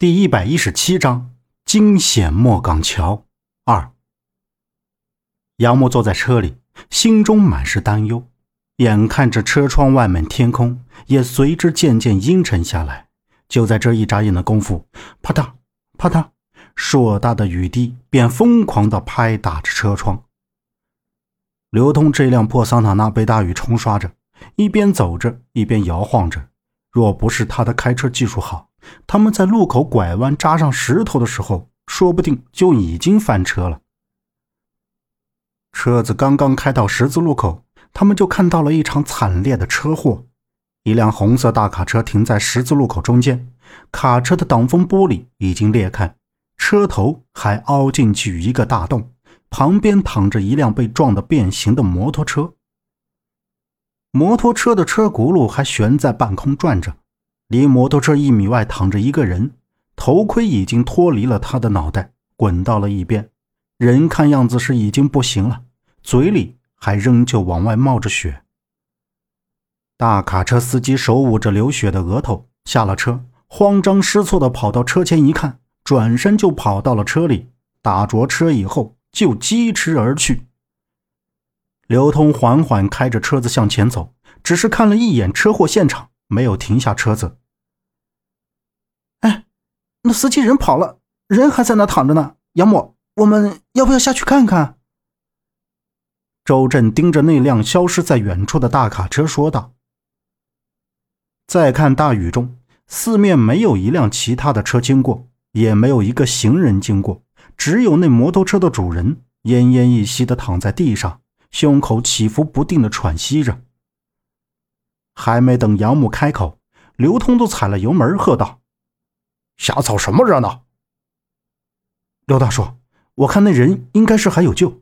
第一百一十七章惊险莫港桥二。杨木坐在车里，心中满是担忧，眼看着车窗外面天空也随之渐渐阴沉下来。就在这一眨眼的功夫，啪嗒啪嗒，硕大的雨滴便疯狂地拍打着车窗。刘通这辆破桑塔纳被大雨冲刷着，一边走着一边摇晃着。若不是他的开车技术好，他们在路口拐弯扎上石头的时候，说不定就已经翻车了。车子刚刚开到十字路口，他们就看到了一场惨烈的车祸。一辆红色大卡车停在十字路口中间，卡车的挡风玻璃已经裂开，车头还凹进去一个大洞。旁边躺着一辆被撞得变形的摩托车，摩托车的车轱辘还悬在半空转着，离摩托车一米外躺着一个人，头盔已经脱离了他的脑袋，滚到了一边，人看样子是已经不行了，嘴里还仍旧往外冒着血。大卡车司机手捂着流血的额头下了车，慌张失措地跑到车前一看，转身就跑到了车里，打着车以后。就疾驰而去。刘通缓缓开着车子向前走，只是看了一眼车祸现场，没有停下车子。哎，那司机人跑了，人还在那躺着呢。杨某，我们要不要下去看看？周震盯着那辆消失在远处的大卡车说道。再看大雨中，四面没有一辆其他的车经过，也没有一个行人经过。只有那摩托车的主人奄奄一息的躺在地上，胸口起伏不定的喘息着。还没等杨木开口，刘通都踩了油门，喝道：“瞎凑什么热闹？”刘大叔，我看那人应该是还有救，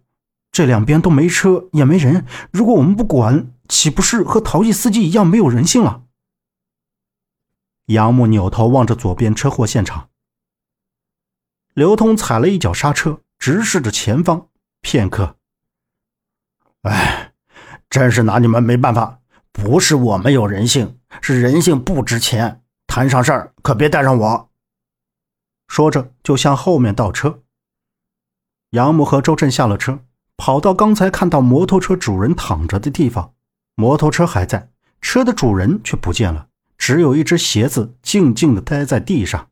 这两边都没车也没人，如果我们不管，岂不是和逃逸司机一样没有人性了？杨木扭头望着左边车祸现场。刘通踩了一脚刹车，直视着前方。片刻，哎，真是拿你们没办法。不是我没有人性，是人性不值钱。摊上事儿可别带上我。说着，就向后面倒车。杨木和周震下了车，跑到刚才看到摩托车主人躺着的地方。摩托车还在，车的主人却不见了，只有一只鞋子静静地待在地上。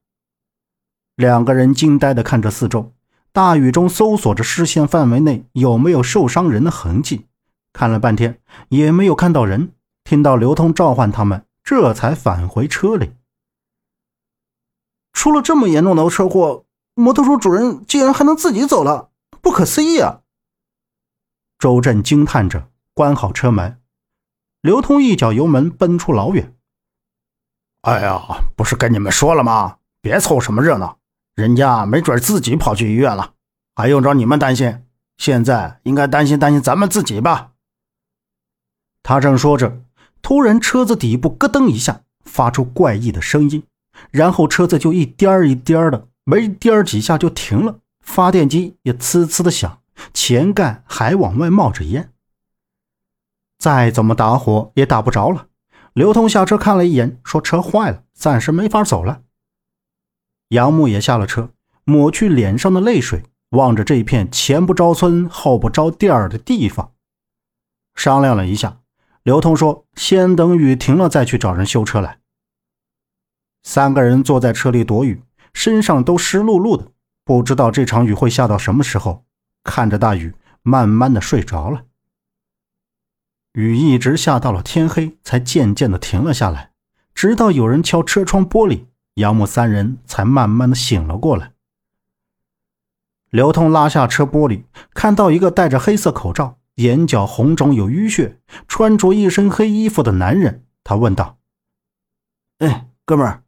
两个人惊呆地看着四周，大雨中搜索着视线范围内有没有受伤人的痕迹，看了半天也没有看到人。听到刘通召唤他们，这才返回车里。出了这么严重的车祸，摩托车主人竟然还能自己走了，不可思议啊！周震惊叹着，关好车门。刘通一脚油门奔出老远。哎呀，不是跟你们说了吗？别凑什么热闹！人家没准自己跑去医院了，还用着你们担心？现在应该担心担心咱们自己吧。他正说着，突然车子底部咯噔一下，发出怪异的声音，然后车子就一颠儿一颠儿的，没颠儿几下就停了，发电机也呲呲的响，前盖还往外冒着烟。再怎么打火也打不着了。刘通下车看了一眼，说：“车坏了，暂时没法走了。”杨木也下了车，抹去脸上的泪水，望着这片前不着村后不着店儿的地方，商量了一下，刘通说：“先等雨停了再去找人修车来。”三个人坐在车里躲雨，身上都湿漉漉的，不知道这场雨会下到什么时候。看着大雨，慢慢的睡着了。雨一直下到了天黑，才渐渐的停了下来，直到有人敲车窗玻璃。杨木三人才慢慢的醒了过来。刘通拉下车玻璃，看到一个戴着黑色口罩、眼角红肿有淤血、穿着一身黑衣服的男人。他问道：“哎，哥们儿，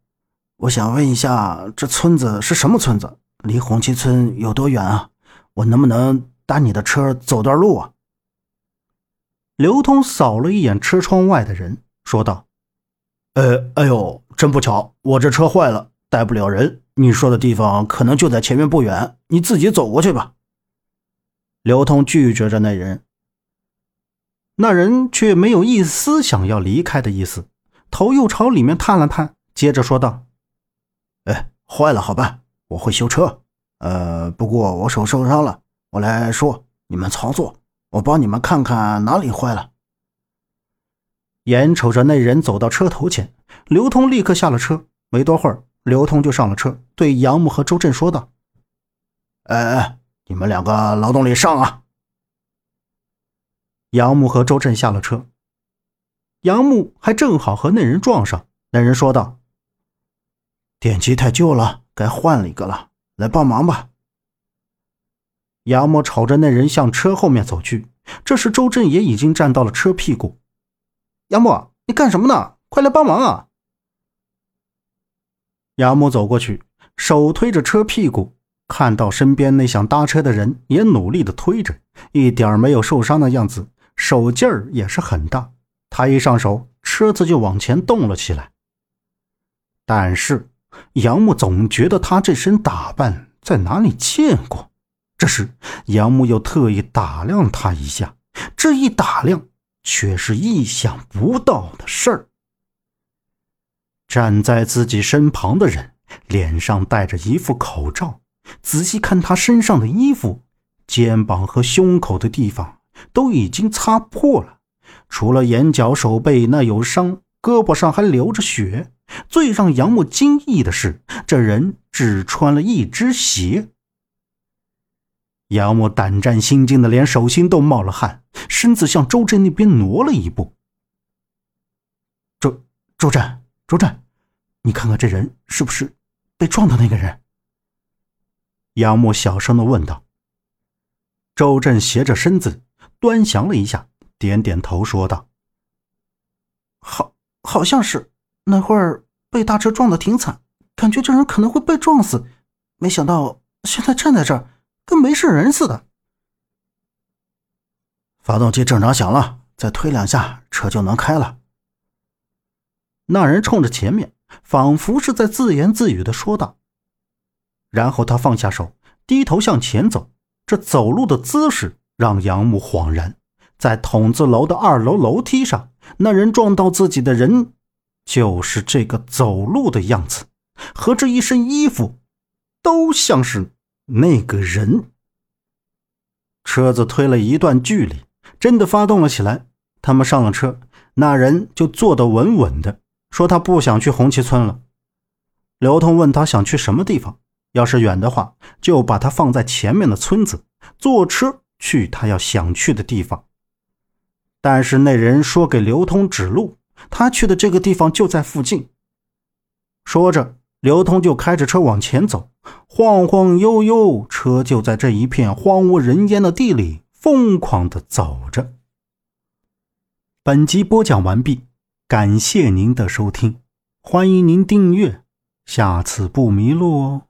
我想问一下，这村子是什么村子？离红旗村有多远啊？我能不能搭你的车走段路啊？”刘通扫了一眼车窗外的人，说道。呃，哎呦，真不巧，我这车坏了，带不了人。你说的地方可能就在前面不远，你自己走过去吧。刘通拒绝着那人，那人却没有一丝想要离开的意思，头又朝里面探了探，接着说道：“哎，坏了好办，我会修车。呃，不过我手受伤了，我来说，你们操作，我帮你们看看哪里坏了。眼瞅着那人走到车头前，刘通立刻下了车。没多会儿，刘通就上了车，对杨木和周震说道：“哎，你们两个劳动力上啊！”杨木和周震下了车，杨木还正好和那人撞上。那人说道：“电机太旧了，该换了一个了，来帮忙吧。”杨木朝着那人向车后面走去。这时，周震也已经站到了车屁股。杨木，你干什么呢？快来帮忙啊！杨木走过去，手推着车屁股，看到身边那想搭车的人也努力的推着，一点没有受伤的样子，手劲儿也是很大。他一上手，车子就往前动了起来。但是杨木总觉得他这身打扮在哪里见过。这时，杨木又特意打量他一下，这一打量。却是意想不到的事儿。站在自己身旁的人脸上戴着一副口罩，仔细看他身上的衣服，肩膀和胸口的地方都已经擦破了，除了眼角、手背那有伤，胳膊上还流着血。最让杨木惊异的是，这人只穿了一只鞋。杨木胆战心惊的，连手心都冒了汗，身子向周震那边挪了一步。周周震，周震，你看看这人是不是被撞的那个人？杨木小声的问道。周震斜着身子端详了一下，点点头说道：“好，好像是那会儿被大车撞的挺惨，感觉这人可能会被撞死，没想到现在站在这儿。”跟没事人似的。发动机正常响了，再推两下，车就能开了。那人冲着前面，仿佛是在自言自语的说道。然后他放下手，低头向前走。这走路的姿势让杨木恍然，在筒子楼的二楼楼梯上，那人撞到自己的人，就是这个走路的样子，和这一身衣服，都像是。那个人，车子推了一段距离，真的发动了起来。他们上了车，那人就坐得稳稳的，说他不想去红旗村了。刘通问他想去什么地方，要是远的话，就把他放在前面的村子，坐车去他要想去的地方。但是那人说给刘通指路，他去的这个地方就在附近。说着。刘通就开着车往前走，晃晃悠悠，车就在这一片荒无人烟的地里疯狂的走着。本集播讲完毕，感谢您的收听，欢迎您订阅，下次不迷路哦。